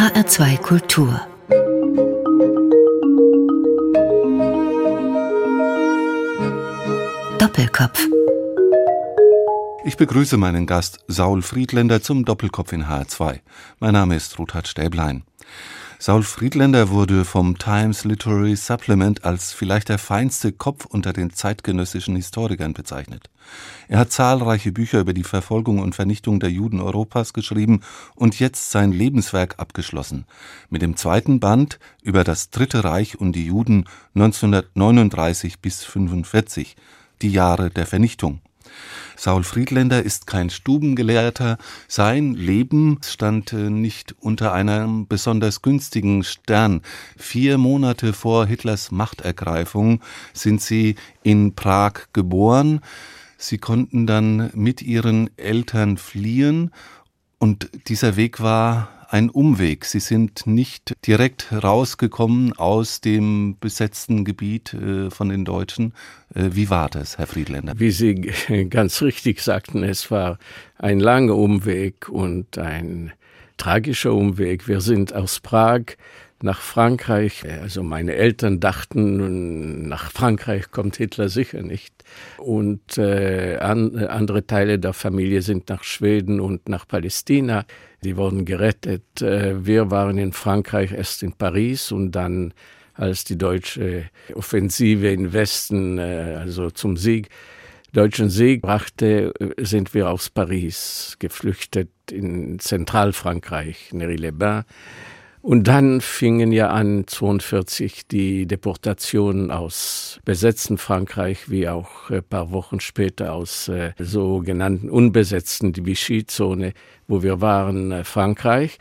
HR2 Kultur Doppelkopf ich begrüße meinen Gast Saul Friedländer zum Doppelkopf in HR2. Mein Name ist Ruthard Stäblein. Saul Friedländer wurde vom Times Literary Supplement als vielleicht der feinste Kopf unter den zeitgenössischen Historikern bezeichnet. Er hat zahlreiche Bücher über die Verfolgung und Vernichtung der Juden Europas geschrieben und jetzt sein Lebenswerk abgeschlossen. Mit dem zweiten Band über das Dritte Reich und die Juden 1939 bis 45, die Jahre der Vernichtung. Saul Friedländer ist kein Stubengelehrter. Sein Leben stand äh, nicht unter einem besonders günstigen Stern. Vier Monate vor Hitlers Machtergreifung sind sie in Prag geboren. Sie konnten dann mit ihren Eltern fliehen und dieser Weg war ein Umweg. Sie sind nicht direkt rausgekommen aus dem besetzten Gebiet äh, von den Deutschen. Äh, wie war das, Herr Friedländer? Wie Sie ganz richtig sagten, es war ein langer Umweg und ein tragischer Umweg. Wir sind aus Prag nach Frankreich. Also meine Eltern dachten, nach Frankreich kommt Hitler sicher nicht. Und äh, an, andere Teile der Familie sind nach Schweden und nach Palästina. Die wurden gerettet. Äh, wir waren in Frankreich erst in Paris und dann als die deutsche Offensive im Westen, äh, also zum Sieg, deutschen Sieg brachte, äh, sind wir aus Paris geflüchtet in Zentralfrankreich, Nery-les-Bains. Und dann fingen ja an 42 die Deportationen aus besetzten Frankreich wie auch ein paar Wochen später aus äh, sogenannten unbesetzten die Vichy-Zone, wo wir waren, äh, Frankreich.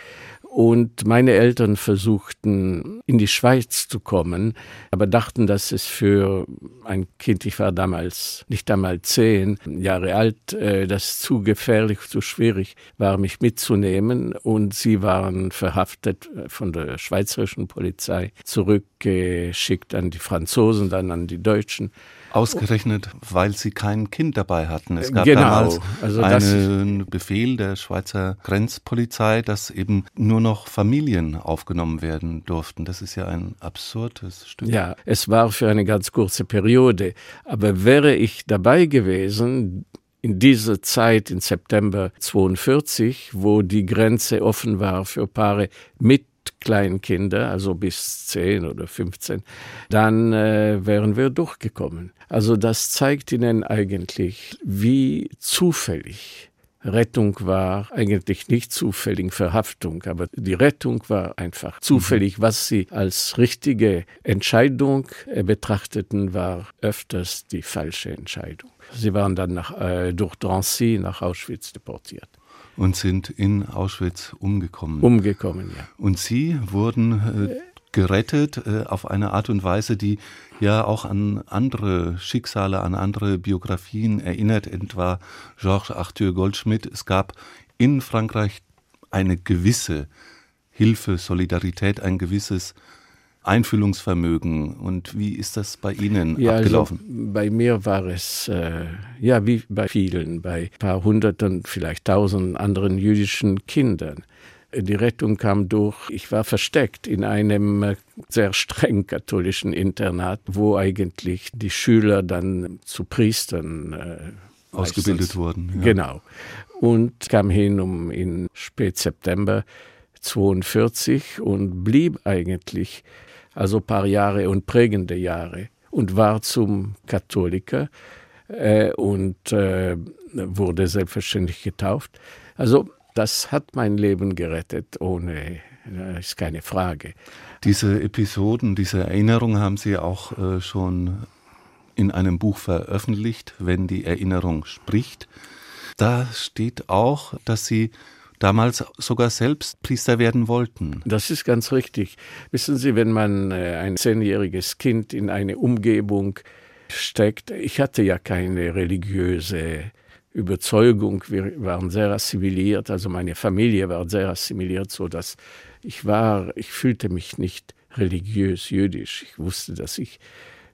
Und meine Eltern versuchten, in die Schweiz zu kommen, aber dachten, dass es für ein Kind, ich war damals nicht einmal zehn Jahre alt, äh, das zu gefährlich, zu schwierig war, mich mitzunehmen. Und sie waren verhaftet äh, von der schweizerischen Polizei, zurückgeschickt an die Franzosen, dann an die Deutschen. Ausgerechnet, weil sie kein Kind dabei hatten. Es gab genau. damals also einen Befehl der Schweizer Grenzpolizei, dass eben nur noch Familien aufgenommen werden durften. Das ist ja ein absurdes Stück. Ja, es war für eine ganz kurze Periode. Aber wäre ich dabei gewesen, in dieser Zeit, in September 42, wo die Grenze offen war für Paare mit Kleinkinder, also bis 10 oder 15, dann äh, wären wir durchgekommen. Also das zeigt Ihnen eigentlich, wie zufällig Rettung war eigentlich nicht zufällig Verhaftung, aber die Rettung war einfach zufällig. Mhm. Was sie als richtige Entscheidung äh, betrachteten, war öfters die falsche Entscheidung. Sie waren dann nach, äh, durch Drancy nach Auschwitz deportiert und sind in Auschwitz umgekommen. Umgekommen, ja. Und Sie wurden äh, gerettet äh, auf eine Art und Weise, die ja auch an andere Schicksale, an andere Biografien erinnert, etwa Georges Arthur Goldschmidt. Es gab in Frankreich eine gewisse Hilfe, Solidarität, ein gewisses Einfühlungsvermögen. Und wie ist das bei Ihnen ja, also abgelaufen? Also bei mir war es, äh, ja, wie bei vielen, bei ein paar hunderten, vielleicht tausend anderen jüdischen Kindern. Die Rettung kam durch, ich war versteckt in einem äh, sehr streng katholischen Internat, wo eigentlich die Schüler dann zu Priestern äh, ausgebildet wurden. Ja. Genau. Und kam hin um in Spätseptember 42 und blieb eigentlich also paar Jahre und prägende Jahre und war zum Katholiker äh, und äh, wurde selbstverständlich getauft. Also das hat mein Leben gerettet, ohne, das ist keine Frage. Diese Episoden, diese Erinnerungen haben Sie auch äh, schon in einem Buch veröffentlicht, wenn die Erinnerung spricht. Da steht auch, dass Sie damals sogar selbst Priester werden wollten. Das ist ganz richtig. Wissen Sie, wenn man äh, ein zehnjähriges Kind in eine Umgebung steckt, ich hatte ja keine religiöse Überzeugung, wir waren sehr assimiliert, also meine Familie war sehr assimiliert, so dass ich war, ich fühlte mich nicht religiös jüdisch. Ich wusste, dass ich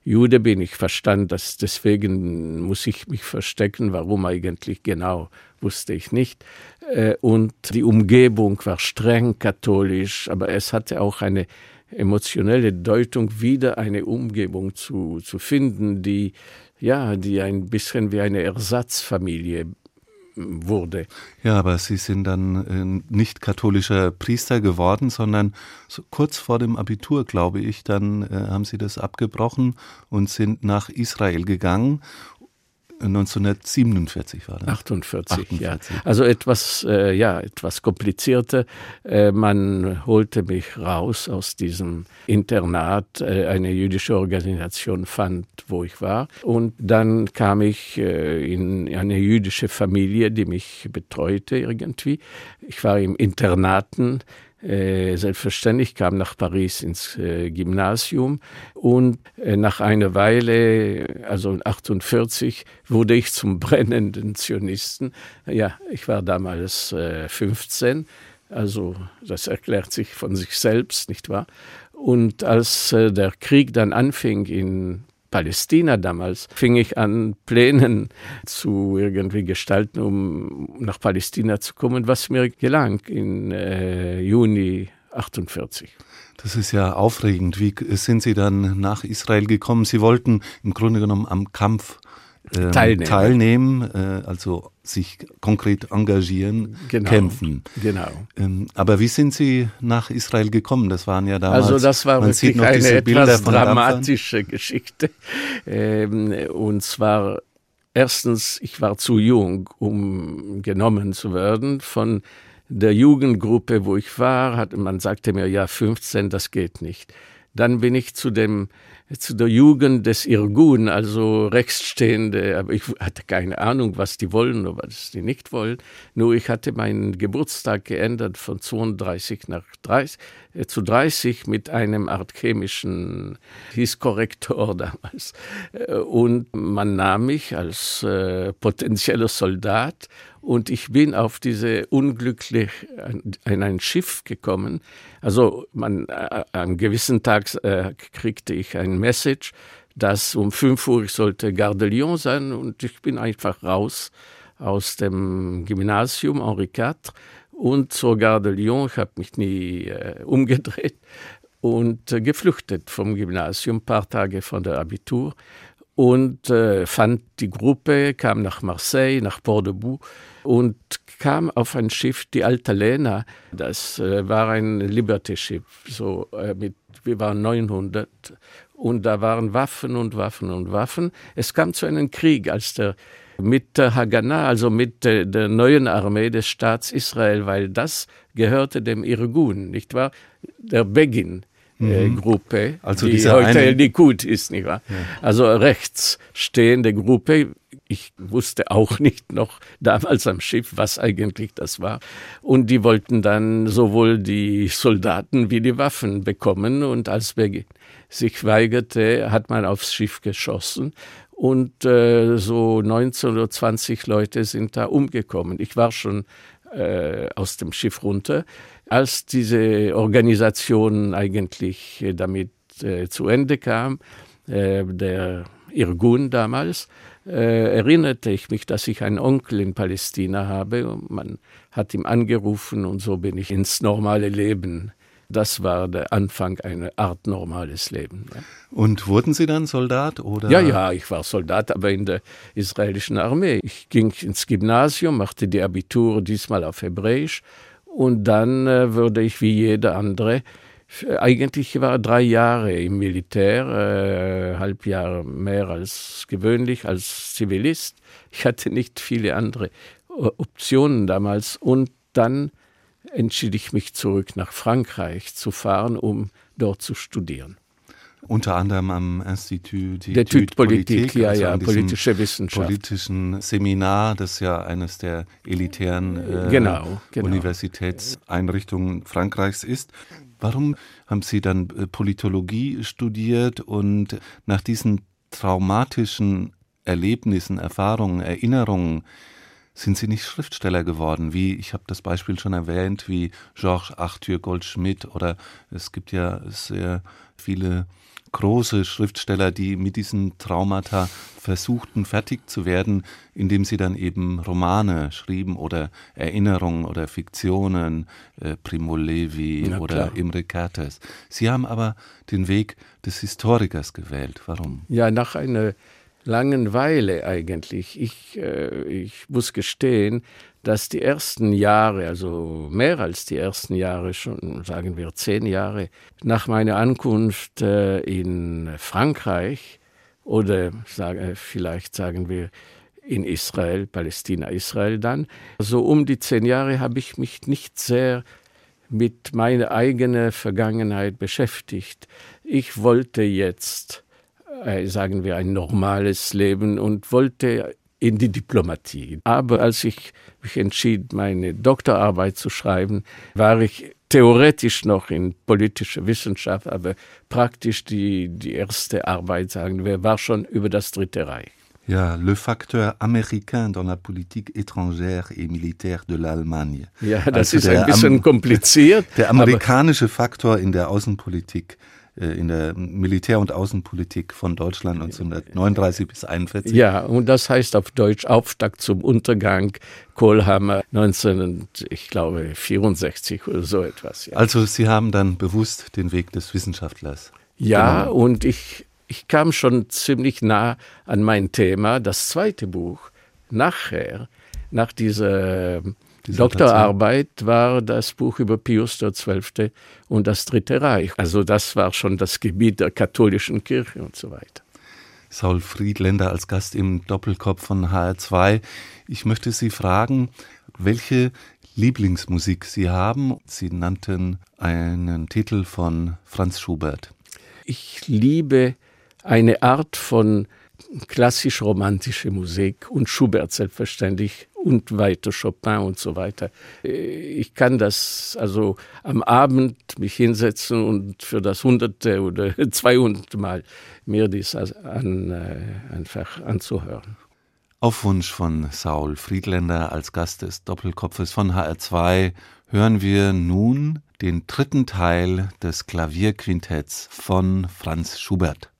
Jude bin. Ich verstand das, deswegen muss ich mich verstecken. Warum eigentlich genau, wusste ich nicht. Äh, und die Umgebung war streng katholisch, aber es hatte auch eine emotionelle Deutung, wieder eine Umgebung zu, zu finden, die, ja, die ein bisschen wie eine Ersatzfamilie wurde. Ja, aber Sie sind dann äh, nicht katholischer Priester geworden, sondern so kurz vor dem Abitur, glaube ich, dann äh, haben Sie das abgebrochen und sind nach Israel gegangen 1947 war das. 48, 48. ja. Also etwas, äh, ja, etwas komplizierter. Äh, man holte mich raus aus diesem Internat. Äh, eine jüdische Organisation fand, wo ich war. Und dann kam ich äh, in eine jüdische Familie, die mich betreute irgendwie. Ich war im Internaten selbstverständlich, kam nach Paris ins äh, Gymnasium und äh, nach einer Weile, also 48, wurde ich zum brennenden Zionisten. Ja, ich war damals 15, also das erklärt sich von sich selbst, nicht wahr? Und als der Krieg dann anfing in Palästina damals, fing ich an, Plänen zu irgendwie gestalten, um nach Palästina zu kommen, was mir gelang in äh, Juni 48. Das ist ja aufregend. Wie sind Sie dann nach Israel gekommen? Sie wollten im Grunde genommen am Kampf ähm, teilnehmen, teilnehmen äh, also sich konkret engagieren, genau, kämpfen. Genau. Ähm, aber wie sind Sie nach Israel gekommen? Das waren ja damals. Also das war wirklich eine etwas dramatische Dampfern. Geschichte. Ähm, und zwar erstens, ich war zu jung, um genommen zu werden von der Jugendgruppe, wo ich war, hat, man sagte mir, ja, 15, das geht nicht. Dann bin ich zu dem zu der Jugend des Irgun, also Rechtsstehende, aber ich hatte keine Ahnung, was die wollen oder was die nicht wollen. Nur ich hatte meinen Geburtstag geändert von 32 nach 30, äh, zu 30 mit einem Art chemischen, hieß damals. Äh, und man nahm mich als äh, potenzieller Soldat und ich bin auf diese unglücklich in ein Schiff gekommen. Also man, äh, am gewissen Tag äh, kriegte ich ein Message, dass um 5 Uhr ich sollte Gare de Lyon sein und ich bin einfach raus aus dem Gymnasium Henri IV und zur Gare de Lyon. Ich habe mich nie äh, umgedreht und äh, geflüchtet vom Gymnasium, ein paar Tage von der Abitur und äh, fand die Gruppe, kam nach Marseille, nach Port-de-Boux und kam auf ein Schiff, die Alta Lena. Das äh, war ein Liberty-Schiff, so äh, wir waren 900 und da waren Waffen und Waffen und Waffen. Es kam zu einem Krieg, als der mit der Haganah, also mit der, der, neuen Armee des Staats Israel, weil das gehörte dem Irgun, nicht wahr? Der Begin. Äh, mhm. Gruppe, also die heute eine... Likud ist, nicht wahr? Ja. Also rechtsstehende Gruppe. Ich wusste auch nicht noch damals am Schiff, was eigentlich das war. Und die wollten dann sowohl die Soldaten wie die Waffen bekommen. Und als Beginn sich weigerte, hat man aufs Schiff geschossen. Und äh, so 19 oder 20 Leute sind da umgekommen. Ich war schon äh, aus dem Schiff runter als diese Organisation eigentlich äh, damit äh, zu Ende kam, äh, der Irgun damals, äh, erinnerte ich mich, dass ich einen Onkel in Palästina habe. Und man hat ihm angerufen und so bin ich ins normale Leben. Das war der Anfang einer Art normales Leben. Ja. Und wurden Sie dann Soldat oder? Ja, ja, ich war Soldat, aber in der israelischen Armee. Ich ging ins Gymnasium, machte die Abitur diesmal auf Hebräisch und dann äh, würde ich wie jeder andere, eigentlich war drei Jahre im Militär, äh, halb Jahre mehr als gewöhnlich als Zivilist. Ich hatte nicht viele andere äh, Optionen damals. Und dann entschied ich mich zurück nach Frankreich zu fahren, um dort zu studieren. Unter anderem am Institut d'Etudes Politik, ja, also ja, politische Wissenschaft. Politischen Seminar, das ja eines der elitären äh, genau, genau. Universitätseinrichtungen Frankreichs ist. Warum haben Sie dann äh, Politologie studiert und nach diesen traumatischen Erlebnissen, Erfahrungen, Erinnerungen sind Sie nicht Schriftsteller geworden, wie ich habe das Beispiel schon erwähnt, wie Georges Arthur Goldschmidt oder es gibt ja sehr viele große Schriftsteller, die mit diesen Traumata versuchten, fertig zu werden, indem sie dann eben Romane schrieben oder Erinnerungen oder Fiktionen, äh, Primo Levi Na oder klar. Imre Kertész. Sie haben aber den Weg des Historikers gewählt. Warum? Ja, nach einer langen Weile eigentlich. Ich, äh, ich muss gestehen, dass die ersten Jahre, also mehr als die ersten Jahre, schon sagen wir zehn Jahre nach meiner Ankunft äh, in Frankreich oder sage, vielleicht sagen wir in Israel, Palästina, Israel dann, so um die zehn Jahre habe ich mich nicht sehr mit meiner eigenen Vergangenheit beschäftigt. Ich wollte jetzt, äh, sagen wir, ein normales Leben und wollte in die Diplomatie. Aber als ich mich entschied, meine Doktorarbeit zu schreiben, war ich theoretisch noch in politischer Wissenschaft, aber praktisch die, die erste Arbeit, sagen wir, war schon über das Dritte Reich. Ja, le facteur américain dans la politique étrangère et militaire de l'Allemagne. Ja, das Also ist ein bisschen Am- kompliziert. Der amerikanische Faktor in der Außenpolitik, in der Militär- und Außenpolitik von Deutschland 1939 bis 1941. Ja, und das heißt auf Deutsch Auftakt zum Untergang, Kohlhammer 19, ich glaube 64 oder so etwas. Ja, Also Sie haben dann bewusst den Weg des Wissenschaftlers. ja Genau. und ich, ich kam schon ziemlich nah an mein Thema. Das zweite Buch nachher, nach dieser. Doktorarbeit, war das Buch über Pius XII. und das Dritte Reich. Also das war schon das Gebiet der katholischen Kirche und so weiter. Saul Friedländer als Gast im Doppelkopf von HR2. Ich möchte Sie fragen, welche Lieblingsmusik Sie haben. Sie nannten einen Titel von Franz Schubert. Ich liebe eine Art von klassisch-romantische Musik und Schubert selbstverständlich und weiter Chopin und so weiter. Äh, Ich kann das also am Abend mich hinsetzen und für das hunderte oder zweihunderte Mal mir dies an, äh, einfach anzuhören. Auf Wunsch von Saul Friedländer als Gast des Doppelkopfes von HR2 hören wir nun den dritten Teil des Klavierquintetts von Franz Schubert.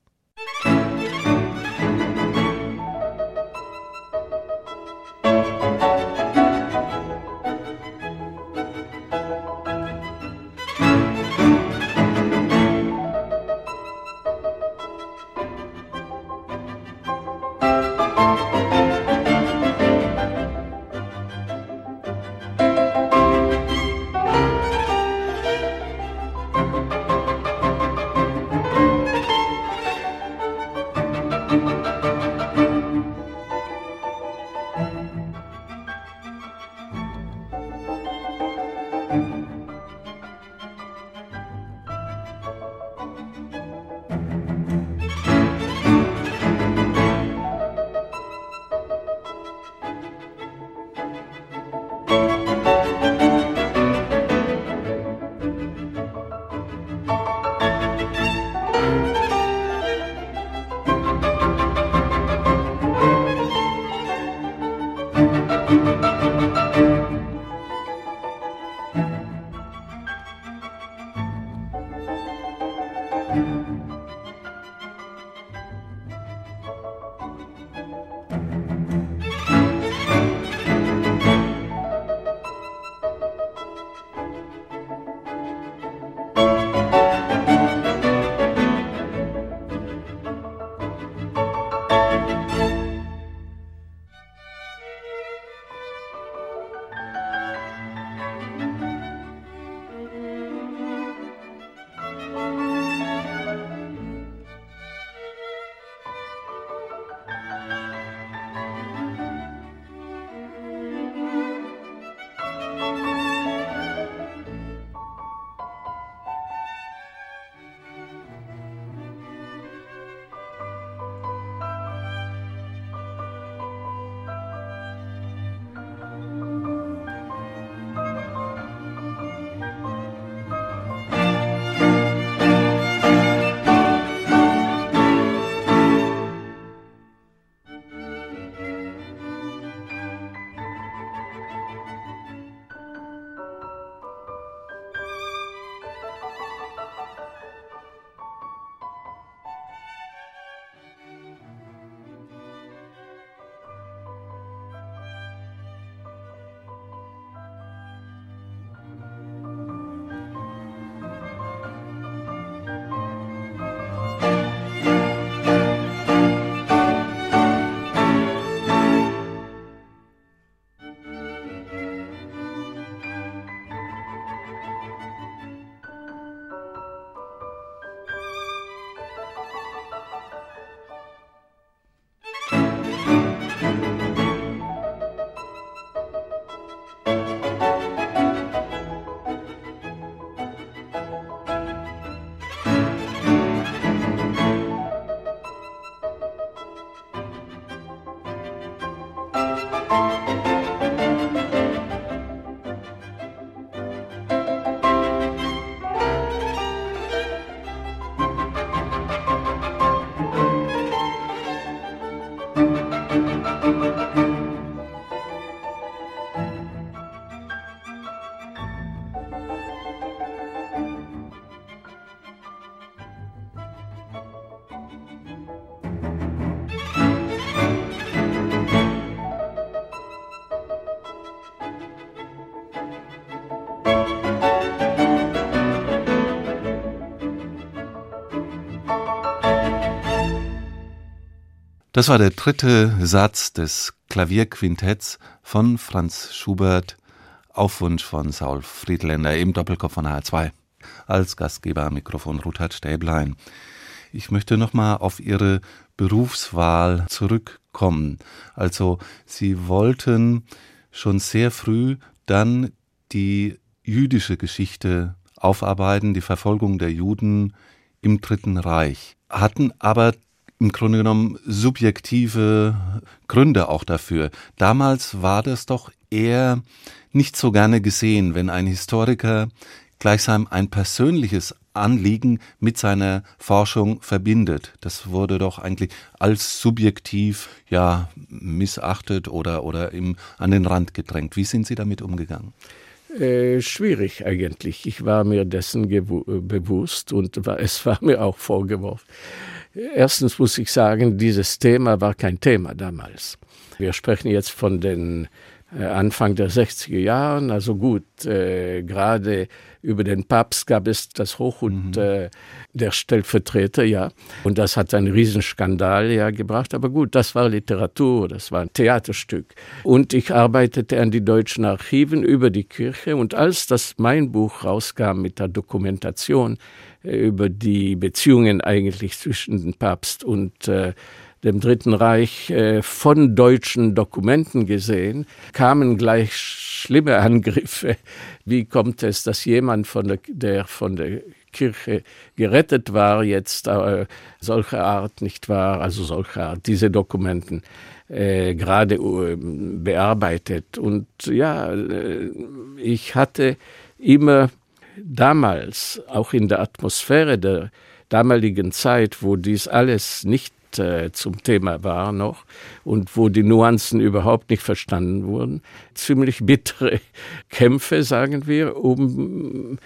Das war der dritte Satz des Klavierquintetts von Franz Schubert auf Wunsch von Saul Friedländer im Doppelkopf von H2. Als Gastgeber am Mikrofon Ruthard Stäblein. Ich möchte nochmal auf Ihre Berufswahl zurückkommen. Also Sie wollten schon sehr früh dann die jüdische Geschichte aufarbeiten, die Verfolgung der Juden im Dritten Reich, hatten aber im Grunde genommen subjektive Gründe auch dafür. Damals war das doch eher nicht so gerne gesehen, wenn ein Historiker gleichsam ein persönliches Anliegen mit seiner Forschung verbindet. Das wurde doch eigentlich als subjektiv ja missachtet oder oder im, an den Rand gedrängt. Wie sind Sie damit umgegangen? Äh, schwierig eigentlich. Ich war mir dessen bewusst und es war mir auch vorgeworfen. Erstens muss ich sagen, dieses Thema war kein Thema damals. Wir sprechen jetzt von den äh, Anfang der 60er Jahren. Also gut, äh, gerade über den Papst gab es das Hoch und mhm. äh, der Stellvertreter, ja. Und das hat einen Riesenskandal ja gebracht. Aber gut, das war Literatur, das war ein Theaterstück. Und ich arbeitete an die deutschen Archiven über die Kirche. Und als das mein Buch rauskam mit der Dokumentation über die Beziehungen eigentlich zwischen dem Papst und äh, dem Dritten Reich äh, von deutschen Dokumenten gesehen, kamen gleich schlimme Angriffe. Wie kommt es, dass jemand von der, der von der Kirche gerettet war, jetzt äh, solcher Art nicht war, also solcher Art, diese Dokumenten äh, gerade äh, bearbeitet. Und ja, äh, ich hatte immer damals, auch in der Atmosphäre der damaligen Zeit, wo dies alles nicht äh, zum Thema war noch und wo die Nuancen überhaupt nicht verstanden wurden. Ziemlich bittere Kämpfe, sagen wir, um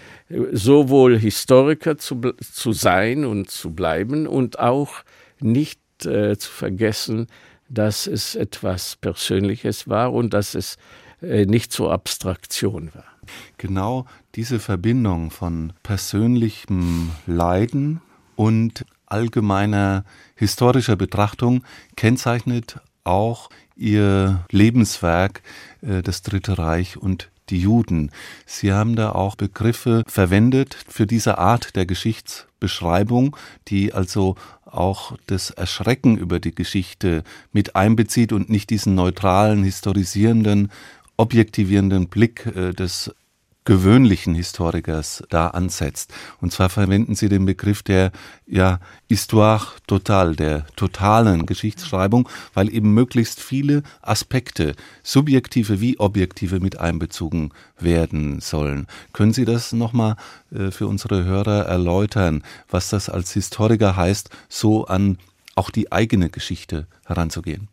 sowohl Historiker zu, zu sein und zu bleiben und auch nicht äh, zu vergessen, dass es etwas Persönliches war und dass es äh, nicht zur Abstraktion war. Genau diese Verbindung von persönlichem Leiden und allgemeiner historischer Betrachtung kennzeichnet auch ihr Lebenswerk, äh, das Dritte Reich und die Juden. Sie haben da auch Begriffe verwendet für diese Art der Geschichtsbeschreibung, die also auch das Erschrecken über die Geschichte mit einbezieht und nicht diesen neutralen, historisierenden, objektivierenden Blick äh, des gewöhnlichen Historikers da ansetzt. Und zwar verwenden sie den Begriff der ja, Histoire totale, der totalen Geschichtsschreibung, weil eben möglichst viele Aspekte, subjektive wie objektive, mit einbezogen werden sollen. Können Sie das nochmal äh, für unsere Hörer erläutern, was das als Historiker heißt, so an auch die eigene Geschichte heranzugehen?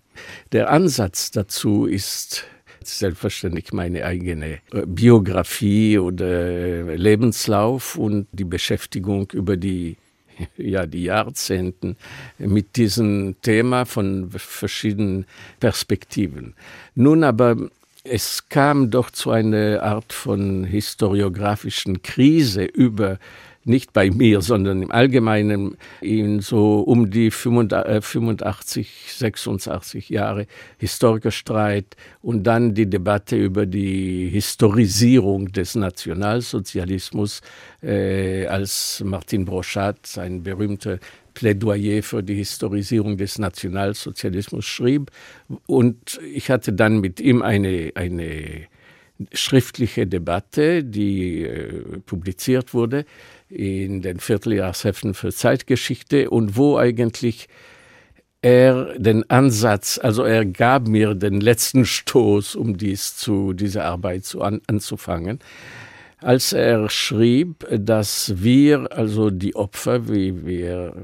Der Ansatz dazu ist selbstverständlich meine eigene äh, Biografie oder äh, Lebenslauf und die Beschäftigung über die ja, die Jahrzehnten mit diesem Thema von verschiedenen Perspektiven. Nun aber es kam doch zu einer Art von historiografischen Krise über nicht bei mir, sondern im Allgemeinen in so um die 85, 86 äh, Jahre Historikerstreit und dann die Debatte über die Historisierung des Nationalsozialismus, äh, als Martin Broschat sein berühmter Plädoyer für die Historisierung des Nationalsozialismus schrieb. Und ich hatte dann mit ihm eine, eine schriftliche Debatte, die äh, publiziert wurde in den Vierteljahrsheften für Zeitgeschichte und wo eigentlich er den Ansatz, also er gab mir den letzten Stoß, um dies zu, diese Arbeit zu an, anzufangen, als er schrieb, dass wir, also die Opfer, wie wir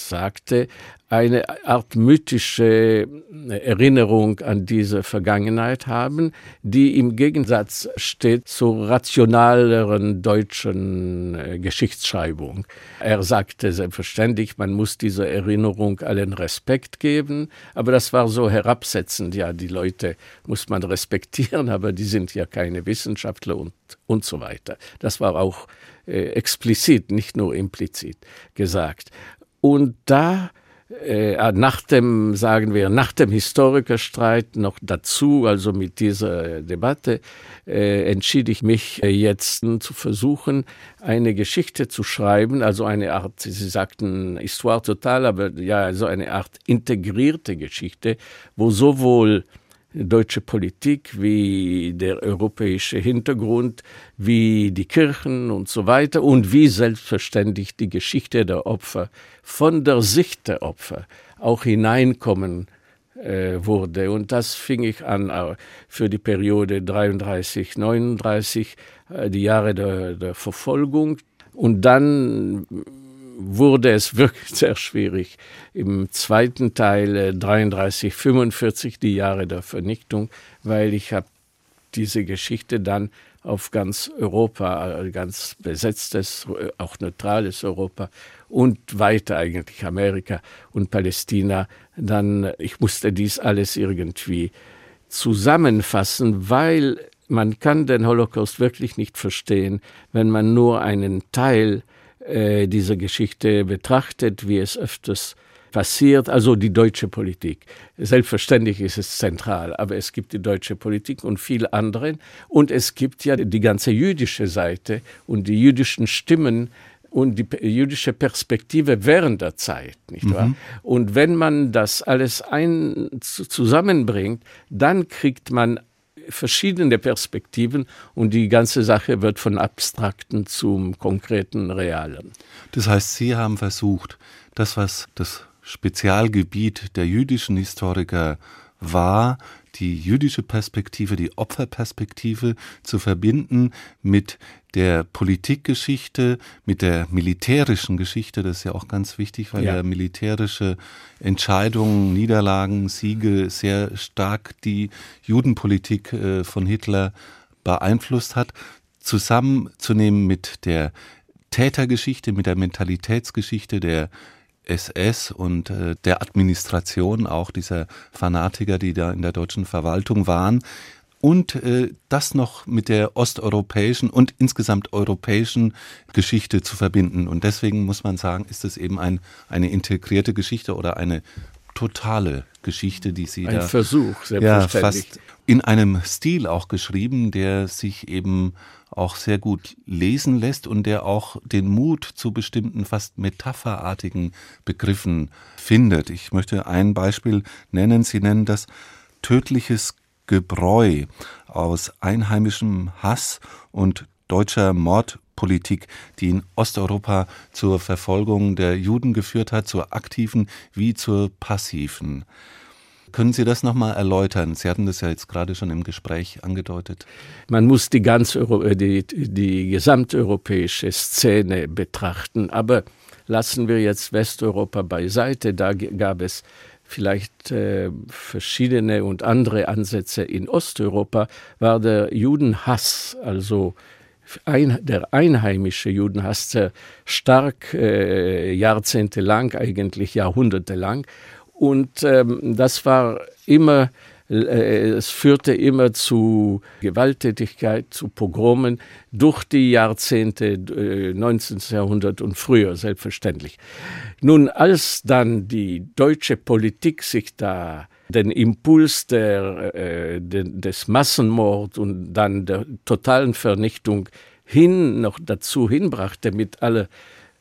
sagte, eine Art mythische Erinnerung an diese Vergangenheit haben, die im Gegensatz steht zur rationaleren deutschen äh, Geschichtsschreibung. Er sagte selbstverständlich, man muss dieser Erinnerung allen Respekt geben, aber das war so herabsetzend, ja, die Leute muss man respektieren, aber die sind ja keine Wissenschaftler und, und so weiter. Das war auch äh, explizit, nicht nur implizit gesagt. Und da äh, nach dem, sagen wir, nach dem Historikerstreit noch dazu, also mit dieser Debatte, äh, entschied ich mich äh, jetzt zu versuchen, eine Geschichte zu schreiben, also eine Art, Sie sagten Histoire total, aber ja, also eine Art integrierte Geschichte, wo sowohl deutsche Politik, wie der europäische Hintergrund, wie die Kirchen und so weiter und wie selbstverständlich die Geschichte der Opfer von der Sicht der Opfer auch hineinkommen äh, wurde. Und das fing ich an äh, für die Periode 33, 39, äh, die Jahre der, der Verfolgung. Und dann wurde es wirklich sehr schwierig. Im zweiten Teil äh, 33, 45, die Jahre der Vernichtung, weil ich habe diese Geschichte dann auf ganz Europa, äh, ganz besetztes, äh, auch neutrales Europa und weiter eigentlich Amerika und Palästina, dann, ich musste dies alles irgendwie zusammenfassen, weil man kann den Holocaust wirklich nicht verstehen, wenn man nur einen Teil äh, diese Geschichte betrachtet, wie es öfters passiert, also die deutsche Politik. Selbstverständlich ist es zentral, aber es gibt die deutsche Politik und viele andere. Und es gibt ja die ganze jüdische Seite und die jüdischen Stimmen und die jüdische Perspektive während der Zeit, nicht wahr? Mhm. Und wenn man das alles ein, zusammenbringt, dann kriegt man verschiedene Perspektiven und die ganze Sache wird von abstrakten zum konkreten Realen. Das heißt, Sie haben versucht, das, was das Spezialgebiet der jüdischen Historiker war, die jüdische Perspektive, die Opferperspektive zu verbinden mit der Politikgeschichte, mit der militärischen Geschichte. Das ist ja auch ganz wichtig, weil ja, ja militärische Entscheidungen, Niederlagen, Siege sehr stark die Judenpolitik äh, von Hitler beeinflusst hat, zusammenzunehmen mit der Tätergeschichte, mit der Mentalitätsgeschichte der SS und äh, der Administration auch dieser Fanatiker, die da in der deutschen Verwaltung waren. Und äh, das noch mit der osteuropäischen und insgesamt europäischen Geschichte zu verbinden. Und deswegen muss man sagen, ist es eben ein, eine integrierte Geschichte oder eine totale Geschichte, die sie ein da. Versuch, ja, fast in einem Stil auch geschrieben, der sich eben auch sehr gut lesen lässt und der auch den Mut zu bestimmten fast metapherartigen Begriffen findet. Ich möchte ein Beispiel nennen. Sie nennen das tödliches Gebräu aus einheimischem Hass und deutscher Mordpolitik, die in Osteuropa zur Verfolgung der Juden geführt hat, zur aktiven wie zur passiven. Können Sie das nochmal erläutern? Sie hatten das ja jetzt gerade schon im Gespräch angedeutet. Man muss die ganz äh, die, die gesamteuropäische Szene betrachten, aber lassen wir jetzt Westeuropa beiseite. Da gab es vielleicht äh, verschiedene und andere Ansätze. In Osteuropa war der Judenhass, also ein, der einheimische Judenhass, sehr stark, äh, jahrzehntelang, eigentlich jahrhundertelang. Und ähm, das war immer, äh, es führte immer zu Gewalttätigkeit, zu Pogromen durch die Jahrzehnte äh, 19. Jahrhundert und früher, selbstverständlich. Nun, als dann die deutsche Politik sich da den Impuls der, äh, de, des Massenmords und dann der totalen Vernichtung hin noch dazu hinbrachte mit aller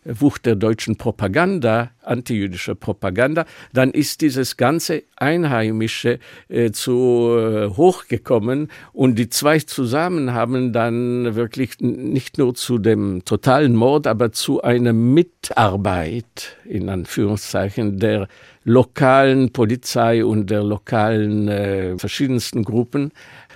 Wucht der deutschen Propaganda, antijüdischer Propaganda, dann ist dieses ganze Einheimische äh, zu äh, hoch gekommen und die zwei zusammen haben dann wirklich nicht nur zu dem totalen Mord, aber zu einer Mitarbeit in Anführungszeichen der lokalen Polizei und der lokalen äh, verschiedensten Gruppen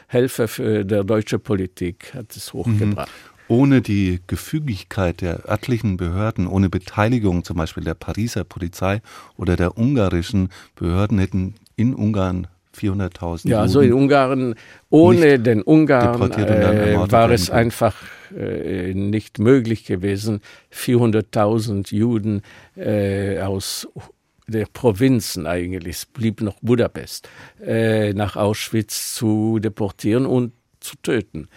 Helfer für der deutsche Politik hat es hochgebracht. Mhm ohne die Gefügigkeit der örtlichen Behörden, ohne Beteiligung zum Beispiel der Pariser Polizei oder der ungarischen Behörden hätten in Ungarn 400.000. Ja, also in Ungarn, ohne den Ungarn äh, war es einfach äh, nicht möglich gewesen, 400.000 Juden äh, aus der Provinzen eigentlich, es blieb noch Budapest, äh, nach Auschwitz zu deportieren und zu töten.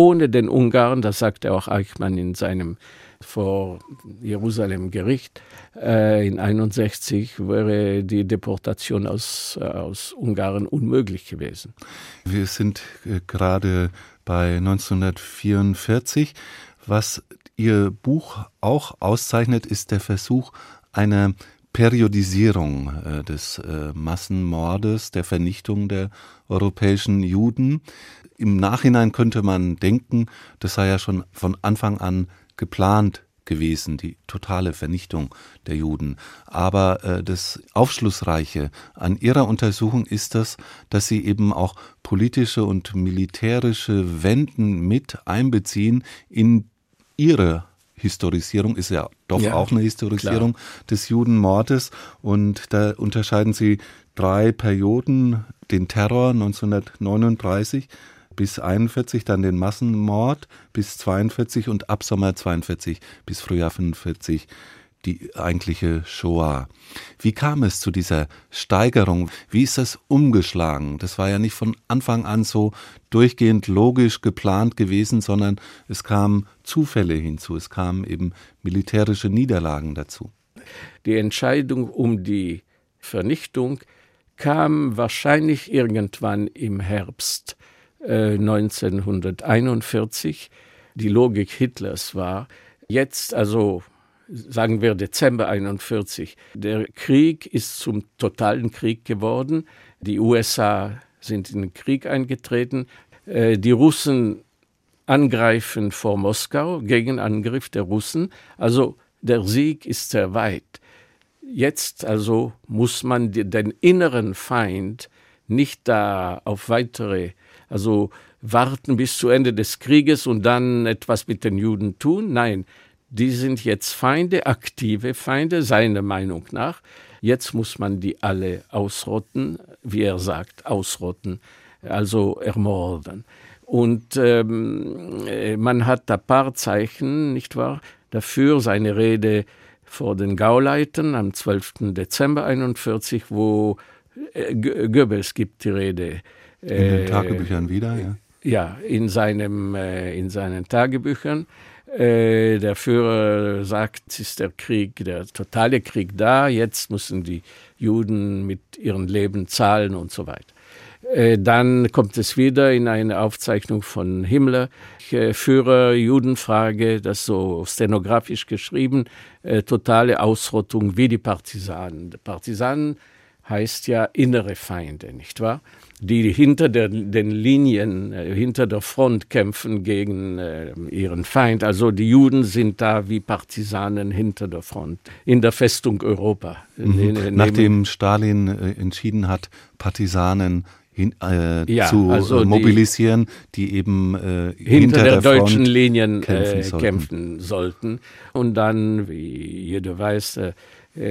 Ohne den Ungarn, das sagte auch Eichmann in seinem vor Jerusalem Gericht äh, in 61 wäre die Deportation aus, äh, aus Ungarn unmöglich gewesen. Wir sind äh, gerade bei 1944. Was Ihr Buch auch auszeichnet, ist der Versuch einer Periodisierung äh, des äh, Massenmordes, der Vernichtung der europäischen Juden. Im Nachhinein könnte man denken, das sei ja schon von Anfang an geplant gewesen, die totale Vernichtung der Juden. Aber äh, das Aufschlussreiche an ihrer Untersuchung ist das, dass sie eben auch politische und militärische Wenden mit einbeziehen in ihre Historisierung ist ja doch ja, auch eine Historisierung klar. des Judenmordes. Und da unterscheiden sie drei Perioden, den Terror 1939 bis 41, dann den Massenmord bis 42 und ab Sommer 42 bis Frühjahr 45 die eigentliche Shoah. Wie kam es zu dieser Steigerung? Wie ist das umgeschlagen? Das war ja nicht von Anfang an so durchgehend logisch geplant gewesen, sondern es kamen Zufälle hinzu, es kamen eben militärische Niederlagen dazu. Die Entscheidung um die Vernichtung kam wahrscheinlich irgendwann im Herbst äh, 1941. Die Logik Hitlers war, jetzt also sagen wir Dezember 41. Der Krieg ist zum totalen Krieg geworden. Die USA sind in den Krieg eingetreten. Äh, die Russen angreifen vor Moskau, Gegenangriff der Russen. Also der Sieg ist sehr weit. Jetzt also muss man den inneren Feind nicht da auf weitere, also warten bis zu Ende des Krieges und dann etwas mit den Juden tun. Nein, die sind jetzt Feinde, aktive Feinde, seiner Meinung nach. Jetzt muss man die alle ausrotten, wie er sagt, ausrotten, also ermorden. Und ähm, äh, man hat ein paar Zeichen, nicht wahr, dafür seine Rede vor den Gauleitern am 12. Dezember 41, wo äh, Goebbels gibt die Rede. In den äh, Tagebüchern wieder, ja? Ja, in, seinem, äh, in seinen Tagebüchern. Äh, der Führer sagt, es ist der Krieg, der totale Krieg da, jetzt müssen die Juden mit ihrem Leben zahlen und so weiter. Dann kommt es wieder in eine Aufzeichnung von Himmler, Führer Judenfrage, das so stenografisch geschrieben, totale Ausrottung wie die Partisanen. Partisanen heißt ja innere Feinde, nicht wahr? Die hinter der, den Linien, äh, hinter der Front kämpfen gegen äh, ihren Feind. Also die Juden sind da wie Partisanen hinter der Front, in der Festung Europa. Mhm. Nachdem Stalin äh, entschieden hat, Partisanen hin, äh, ja, zu also mobilisieren, die, die eben äh, hinter, hinter der, der deutschen Linien kämpfen, sollten. kämpfen, sollten. Und dann, wie jeder weiß, äh,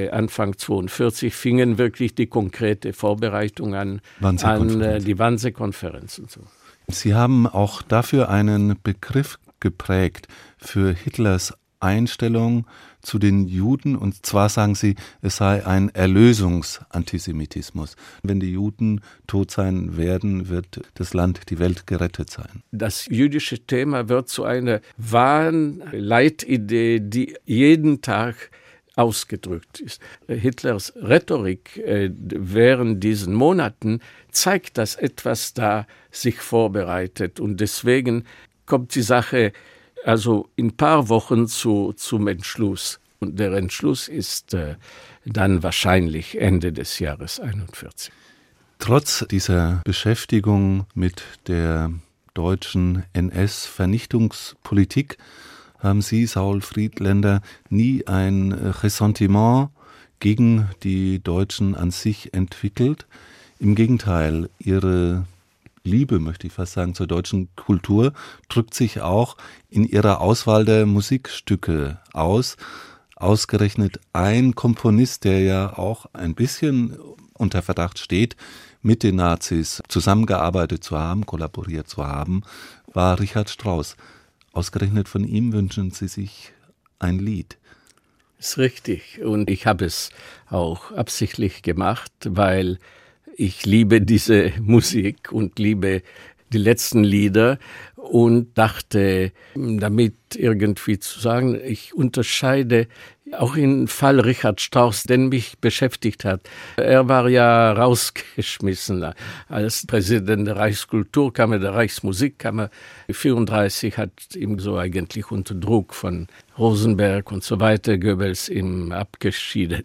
Anfang 42 fingen wirklich die konkrete Vorbereitung an, an äh, die Wannsee-Konferenz und so. Sie haben auch dafür einen Begriff geprägt für Hitlers Einstellung zu den Juden und zwar sagen sie, es sei ein Erlösungsantisemitismus. Wenn die Juden tot sein werden, wird das Land, die Welt gerettet sein. Das jüdische Thema wird zu einer wahren Leitidee, die jeden Tag ausgedrückt ist. Hitlers Rhetorik äh, während diesen Monaten zeigt, dass etwas da sich vorbereitet und deswegen kommt die Sache also in ein paar Wochen zu, zum Entschluss. Und der Entschluss ist äh, dann wahrscheinlich Ende des Jahres 41. Trotz dieser Beschäftigung mit der deutschen NS-Vernichtungspolitik haben Sie, Saul Friedländer, nie ein Ressentiment gegen die Deutschen an sich entwickelt. Im Gegenteil, Ihre Liebe, möchte ich fast sagen, zur deutschen Kultur drückt sich auch in Ihrer Auswahl der Musikstücke aus. Ausgerechnet ein Komponist, der ja auch ein bisschen unter Verdacht steht, mit den Nazis zusammengearbeitet zu haben, kollaboriert zu haben, war Richard Strauss. Ausgerechnet von ihm wünschen Sie sich ein Lied. Ist richtig. Und ich habe es auch absichtlich gemacht, weil ich liebe diese Musik und liebe die letzten Lieder und dachte, damit irgendwie zu sagen, ich unterscheide auch im Fall Richard Strauss, der mich beschäftigt hat. Er war ja rausgeschmissen als Präsident der Reichskulturkammer, der Reichsmusikkammer. 34 hat ihm so eigentlich unter Druck von Rosenberg und so weiter Goebbels ihm abgeschieden.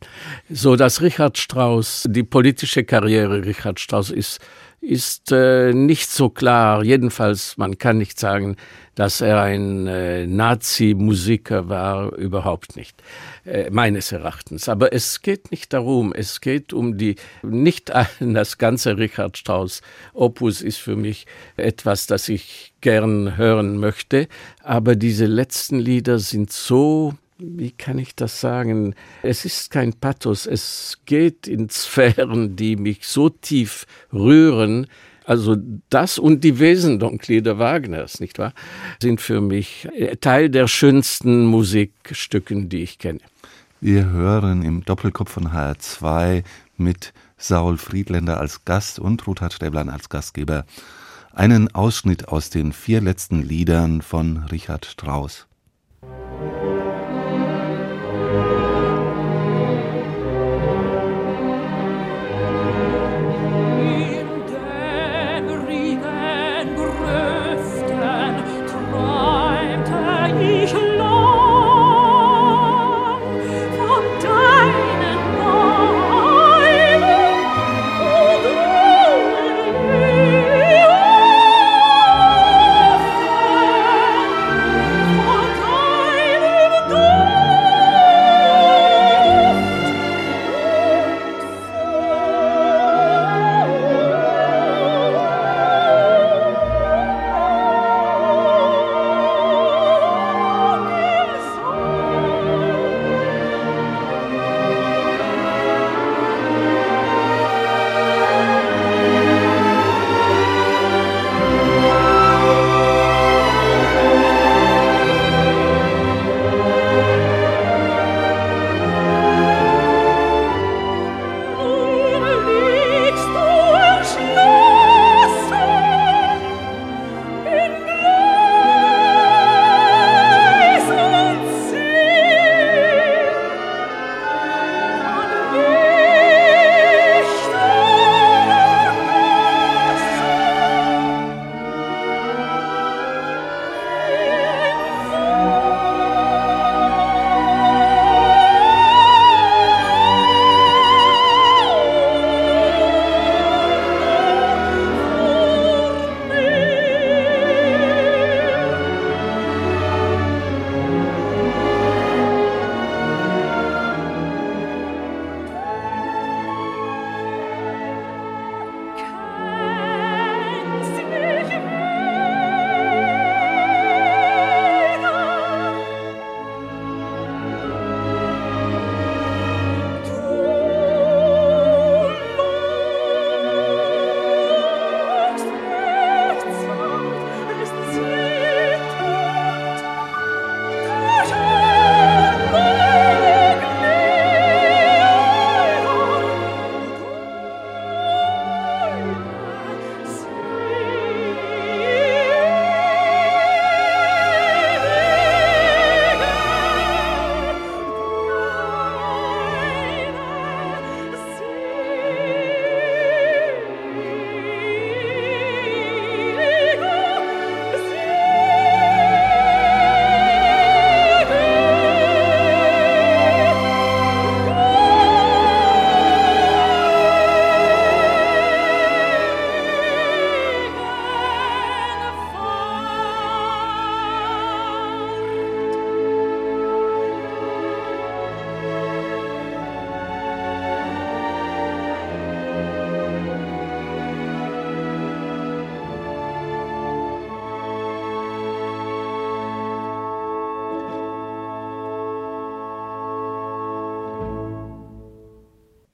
So dass Richard Strauss, die politische Karriere Richard Strauss ist ist äh, nicht so klar. Jedenfalls, man kann nicht sagen, dass er ein äh, Nazi-Musiker war, überhaupt nicht, äh, meines Erachtens. Aber es geht nicht darum, es geht um die, nicht das ganze Richard Strauss Opus ist für mich etwas, das ich gern hören möchte, aber diese letzten Lieder sind so wie kann ich das sagen? Es ist kein Pathos, es geht in Sphären, die mich so tief rühren. Also das und die Wesendonglieder Wagners, nicht wahr, sind für mich Teil der schönsten Musikstücken, die ich kenne. Wir hören im Doppelkopf von HR2 mit Saul Friedländer als Gast und Ruthard Stäblein als Gastgeber einen Ausschnitt aus den vier letzten Liedern von Richard Strauss.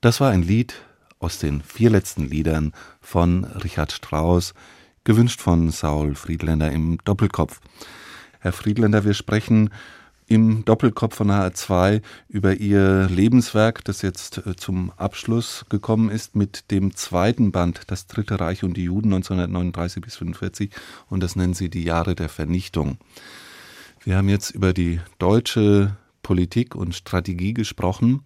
Das war ein Lied aus den vier letzten Liedern von Richard Strauss, gewünscht von Saul Friedländer im Doppelkopf. Herr Friedländer, wir sprechen im Doppelkopf von HR2 über ihr Lebenswerk, das jetzt äh, zum Abschluss gekommen ist mit dem zweiten Band, Das Dritte Reich und die Juden 1939 bis 1945 und das nennen sie die Jahre der Vernichtung. Wir haben jetzt über die deutsche Politik und Strategie gesprochen.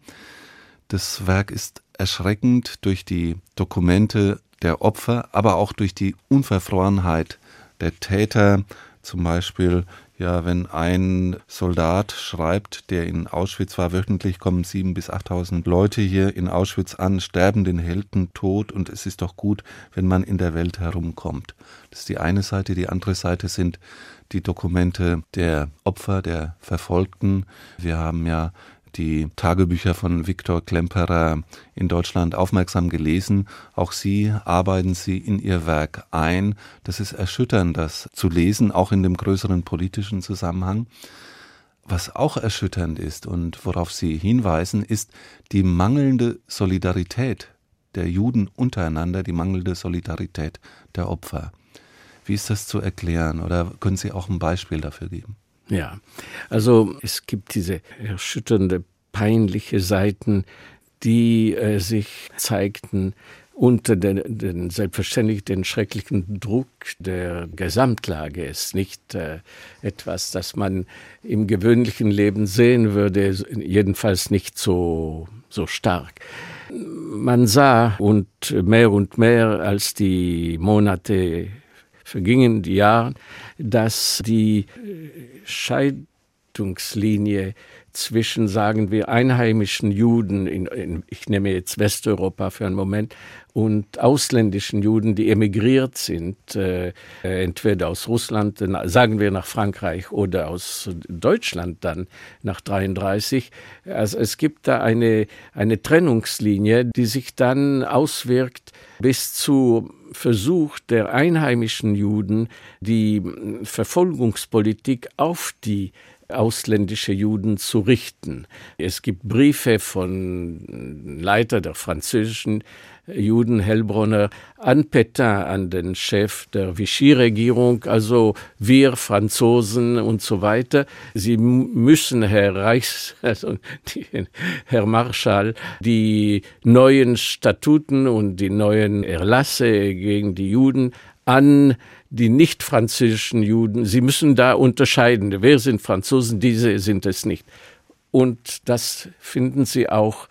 Das Werk ist erschreckend durch die Dokumente der Opfer, aber auch durch die Unverfrorenheit der Täter, zum Beispiel ja, wenn ein Soldat schreibt, der in Auschwitz war, wöchentlich kommen sieben bis achttausend Leute hier in Auschwitz an, sterben den Helden tot und es ist doch gut, wenn man in der Welt herumkommt. Das ist die eine Seite. Die andere Seite sind die Dokumente der Opfer, der Verfolgten. Wir haben ja die Tagebücher von Viktor Klemperer in Deutschland aufmerksam gelesen. Auch Sie arbeiten sie in Ihr Werk ein. Das ist erschütternd, das zu lesen, auch in dem größeren politischen Zusammenhang. Was auch erschütternd ist und worauf Sie hinweisen, ist die mangelnde Solidarität der Juden untereinander, die mangelnde Solidarität der Opfer. Wie ist das zu erklären oder können Sie auch ein Beispiel dafür geben? Ja, also es gibt diese erschütternde, peinliche Seiten, die äh, sich zeigten unter den, den, selbstverständlich den schrecklichen Druck der Gesamtlage ist nicht äh, etwas, das man im gewöhnlichen Leben sehen würde, jedenfalls nicht so, so stark. Man sah und mehr und mehr als die Monate vergingen die Jahre, dass die Scheidungslinie zwischen, sagen wir, einheimischen Juden, in, in, ich nehme jetzt Westeuropa für einen Moment, und ausländischen Juden, die emigriert sind, äh, entweder aus Russland, sagen wir nach Frankreich oder aus Deutschland dann nach 33. Also es gibt da eine, eine Trennungslinie, die sich dann auswirkt bis zu Versuch der einheimischen Juden, die Verfolgungspolitik auf die ausländische Juden zu richten. Es gibt Briefe von Leiter der französischen Juden Hellbronner an Petain, an den Chef der Vichy-Regierung, also wir Franzosen und so weiter. Sie müssen, Herr Reichs, also die, Herr Marschall, die neuen Statuten und die neuen Erlasse gegen die Juden an die nicht französischen Juden. Sie müssen da unterscheiden. Wer sind Franzosen? Diese sind es nicht. Und das finden Sie auch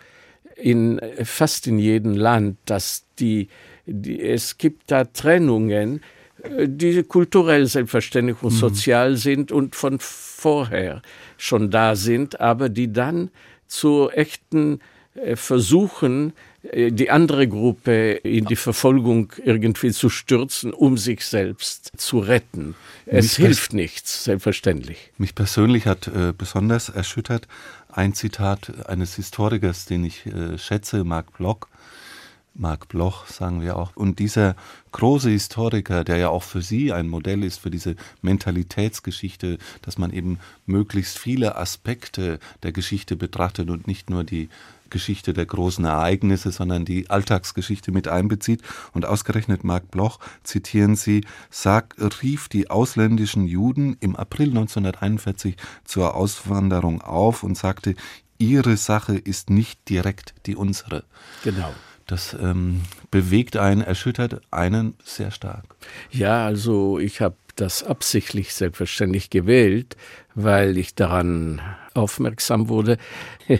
in fast in jedem Land, dass die, die es gibt da Trennungen, äh, die kulturell selbstverständlich und mhm. sozial sind und von vorher schon da sind, aber die dann zu echten äh, Versuchen, äh, die andere Gruppe in die Verfolgung irgendwie zu stürzen, um sich selbst zu retten. Es mich hilft nichts, selbstverständlich. Mich persönlich hat äh, besonders erschüttert ein Zitat eines Historikers, den ich äh, schätze, Marc Bloch. Marc Bloch, sagen wir auch. Und dieser große Historiker, der ja auch für Sie ein Modell ist für diese Mentalitätsgeschichte, dass man eben möglichst viele Aspekte der Geschichte betrachtet und nicht nur die Geschichte der großen Ereignisse, sondern die Alltagsgeschichte mit einbezieht. Und ausgerechnet Marc Bloch, zitieren Sie, sag, rief die ausländischen Juden im April 1941 zur Auswanderung auf und sagte, ihre Sache ist nicht direkt die unsere. Genau. Das ähm, bewegt einen, erschüttert einen sehr stark. Ja, also ich habe das absichtlich selbstverständlich gewählt, weil ich daran aufmerksam wurde.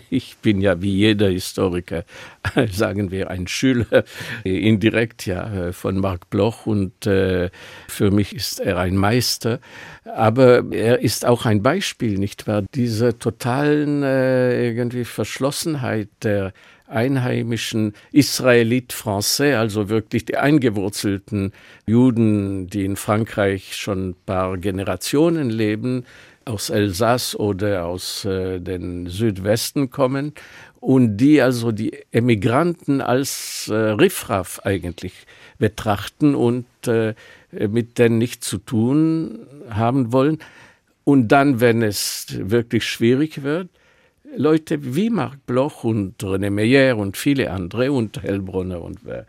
Ich bin ja wie jeder Historiker, sagen wir, ein Schüler, indirekt ja von Marc Bloch und äh, für mich ist er ein Meister. Aber er ist auch ein Beispiel, nicht wahr? Diese totalen äh, irgendwie Verschlossenheit der einheimischen Israelit Français, also wirklich die eingewurzelten Juden, die in Frankreich schon ein paar Generationen leben, aus Elsass oder aus äh, den Südwesten kommen und die also die Emigranten als äh, Riffraff eigentlich betrachten und äh, mit denen nichts zu tun haben wollen. Und dann, wenn es wirklich schwierig wird, Leute wie Marc Bloch und René Meyer und viele andere und Hellbrunner und wer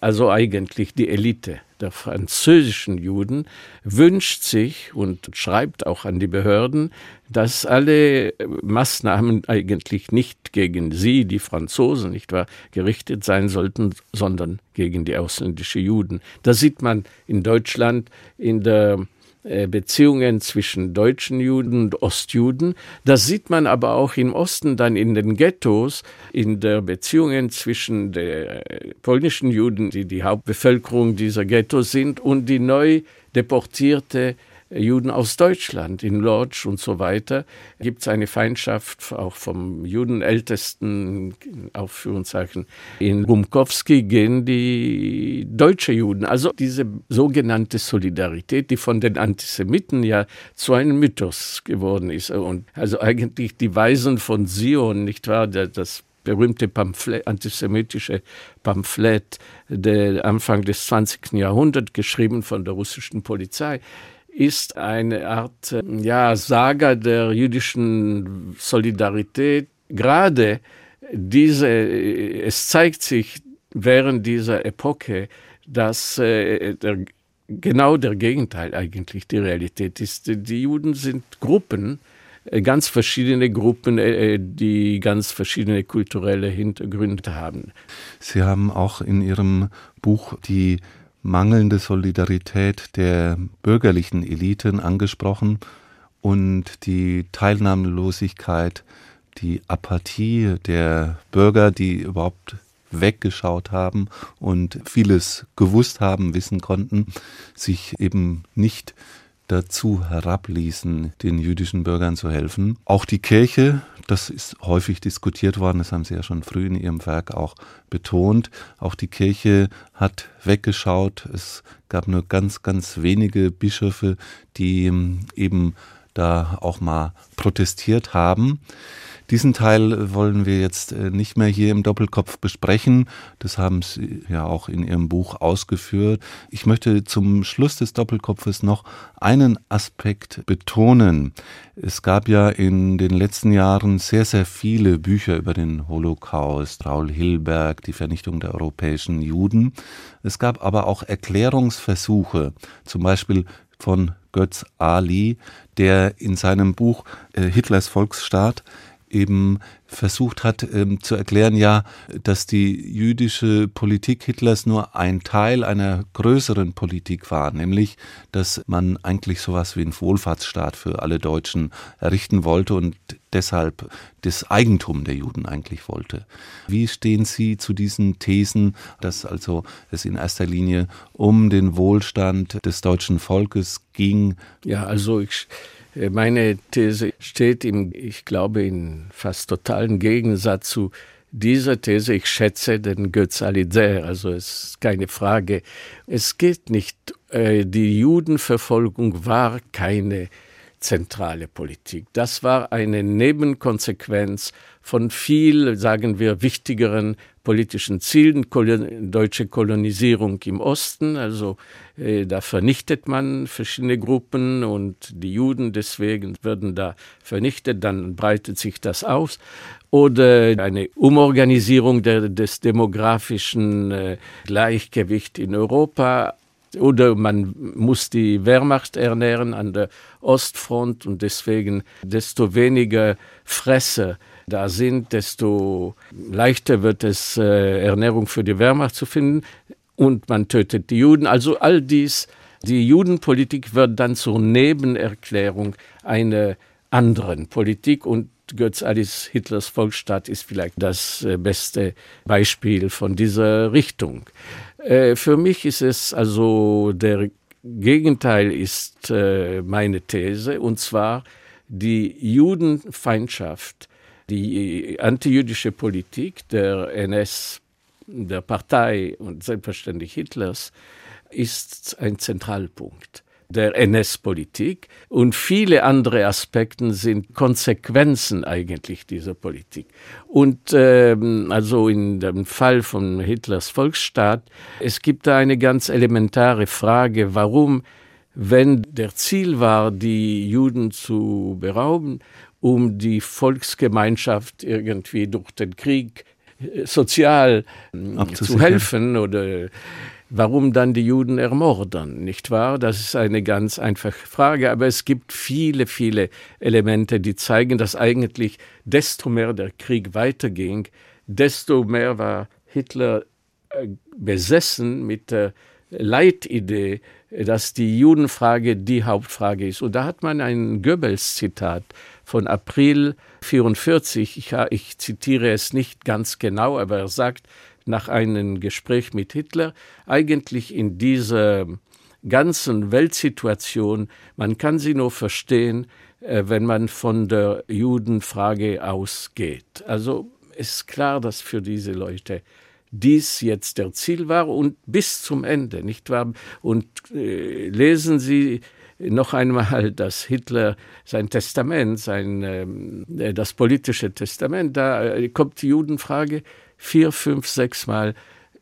also eigentlich die Elite der französischen Juden, wünscht sich und schreibt auch an die Behörden, dass alle Maßnahmen eigentlich nicht gegen sie, die Franzosen, nicht wahr, gerichtet sein sollten, sondern gegen die ausländischen Juden. Das sieht man in Deutschland in der Beziehungen zwischen deutschen Juden und Ostjuden. Das sieht man aber auch im Osten dann in den Ghettos, in der Beziehungen zwischen den polnischen Juden, die die Hauptbevölkerung dieser Ghettos sind, und die neu deportierte Juden aus Deutschland, in Lodz und so weiter, gibt es eine Feindschaft auch vom Judenältesten, Aufführungszeichen, in Rumkowski gegen die deutsche Juden. Also diese sogenannte Solidarität, die von den Antisemiten ja zu einem Mythos geworden ist. Und also eigentlich die Weisen von Sion, nicht wahr, das berühmte Pamphlet, antisemitische Pamphlet der Anfang des 20. Jahrhunderts, geschrieben von der russischen Polizei, ist eine Art äh, ja, Saga der jüdischen Solidarität. Gerade diese, äh, es zeigt sich während dieser Epoche, dass äh, der, genau der Gegenteil eigentlich die Realität ist. Die Juden sind Gruppen, äh, ganz verschiedene Gruppen, die ganz verschiedene kulturelle Hintergründe haben. Sie haben auch in Ihrem Buch die mangelnde Solidarität der bürgerlichen Eliten angesprochen und die Teilnahmelosigkeit, die Apathie der Bürger, die überhaupt weggeschaut haben und vieles gewusst haben, wissen konnten, sich eben nicht dazu herabließen, den jüdischen Bürgern zu helfen. Auch die Kirche, das ist häufig diskutiert worden, das haben Sie ja schon früh in Ihrem Werk auch betont. Auch die Kirche hat weggeschaut. Es gab nur ganz, ganz wenige Bischöfe, die ähm, eben da auch mal protestiert haben. Diesen Teil wollen wir jetzt äh, nicht mehr hier im Doppelkopf besprechen. Das haben Sie ja auch in Ihrem Buch ausgeführt. Ich möchte zum Schluss des Doppelkopfes noch einen Aspekt betonen. Es gab ja in den letzten Jahren sehr, sehr viele Bücher über den Holocaust, Raul Hilberg, die Vernichtung der europäischen Juden. Es gab aber auch Erklärungsversuche, zum Beispiel von Götz Ali, der in seinem Buch äh, Hitlers Volksstaat eben versucht hat ähm, zu erklären, ja, dass die jüdische Politik Hitlers nur ein Teil einer größeren Politik war, nämlich, dass man eigentlich sowas wie einen Wohlfahrtsstaat für alle Deutschen errichten wollte und deshalb das Eigentum der Juden eigentlich wollte. Wie stehen Sie zu diesen Thesen, dass also es in erster Linie um den Wohlstand des deutschen Volkes ging? Ja, also ich meine These steht im, ich glaube, in fast totalen Gegensatz zu dieser These. Ich schätze den Götz Ali sehr, also es ist keine Frage. Es geht nicht, äh, die Judenverfolgung war keine zentrale Politik. Das war eine Nebenkonsequenz von viel, sagen wir, wichtigeren politischen Zielen, deutsche Kolonisierung im Osten, also äh, da vernichtet man verschiedene Gruppen und die Juden deswegen werden da vernichtet, dann breitet sich das aus. Oder eine Umorganisierung der, des demografischen äh, Gleichgewichts in Europa, oder man muss die Wehrmacht ernähren an der Ostfront und deswegen desto weniger Fresse da sind, desto leichter wird es, äh, Ernährung für die Wehrmacht zu finden und man tötet die Juden. Also all dies, die Judenpolitik wird dann zur Nebenerklärung einer anderen Politik und Götz Alice Hitlers Volksstaat ist vielleicht das äh, beste Beispiel von dieser Richtung. Äh, für mich ist es also der Gegenteil ist meine These und zwar die Judenfeindschaft die antijüdische Politik der NS, der Partei und selbstverständlich Hitlers ist ein Zentralpunkt der NS-Politik und viele andere Aspekte sind Konsequenzen eigentlich dieser Politik. Und ähm, also in dem Fall von Hitlers Volksstaat, es gibt da eine ganz elementare Frage, warum, wenn der Ziel war, die Juden zu berauben um die Volksgemeinschaft irgendwie durch den Krieg sozial zu helfen oder warum dann die Juden ermorden, nicht wahr? Das ist eine ganz einfache Frage, aber es gibt viele, viele Elemente, die zeigen, dass eigentlich desto mehr der Krieg weiterging, desto mehr war Hitler äh, besessen mit der Leitidee, dass die Judenfrage die Hauptfrage ist. Und da hat man ein Goebbels-Zitat von April 44. Ich, ich zitiere es nicht ganz genau, aber er sagt nach einem Gespräch mit Hitler, eigentlich in dieser ganzen Weltsituation, man kann sie nur verstehen, äh, wenn man von der Judenfrage ausgeht. Also ist klar, dass für diese Leute dies jetzt der Ziel war und bis zum Ende, nicht wahr? Und äh, lesen Sie noch einmal, dass Hitler sein Testament, sein, ähm, äh, das politische Testament, da äh, kommt die Judenfrage vier, fünf, sechs Mal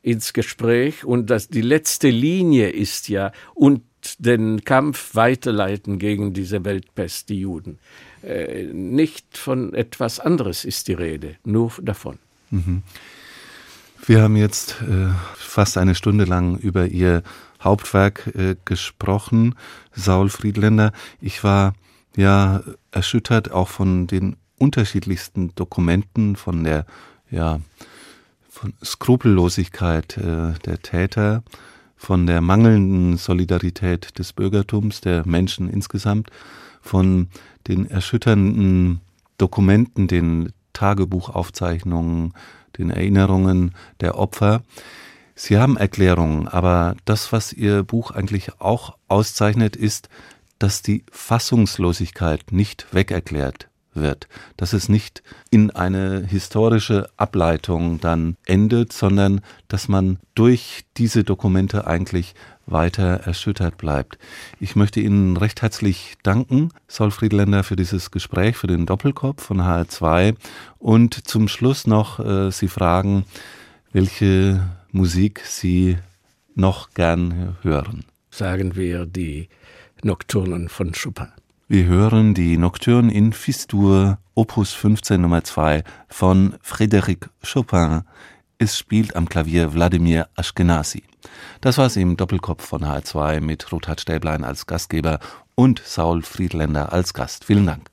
ins Gespräch und das, die letzte Linie ist ja und den Kampf weiterleiten gegen diese Weltpest, die Juden. Äh, nicht von etwas anderes ist die Rede, nur davon. Mhm. Wir haben jetzt äh, fast eine Stunde lang über Ihr Hauptwerk äh, gesprochen, Saul Friedländer. Ich war ja erschüttert auch von den unterschiedlichsten Dokumenten, von der ja von Skrupellosigkeit äh, der Täter, von der mangelnden Solidarität des Bürgertums, der Menschen insgesamt, von den erschütternden Dokumenten, den Tagebuchaufzeichnungen, den Erinnerungen der Opfer. Sie haben Erklärungen, aber das, was Ihr Buch eigentlich auch auszeichnet, ist, dass die Fassungslosigkeit nicht wegerklärt wird, dass es nicht in eine historische Ableitung dann endet, sondern dass man durch diese Dokumente eigentlich weiter erschüttert bleibt. Ich möchte Ihnen recht herzlich danken, Saul Friedländer, für dieses Gespräch, für den Doppelkopf von HR2 und zum Schluss noch äh, Sie fragen, welche Musik Sie noch gern hören. Sagen wir die Nocturnen von Chopin. Wir hören die Nocturne in Fistur, Opus 15 Nummer 2 von Frédéric Chopin. Es spielt am Klavier Wladimir Ashkenazi. Das war's im Doppelkopf von H2 mit Ruthard Stäblein als Gastgeber und Saul Friedländer als Gast. Vielen Dank.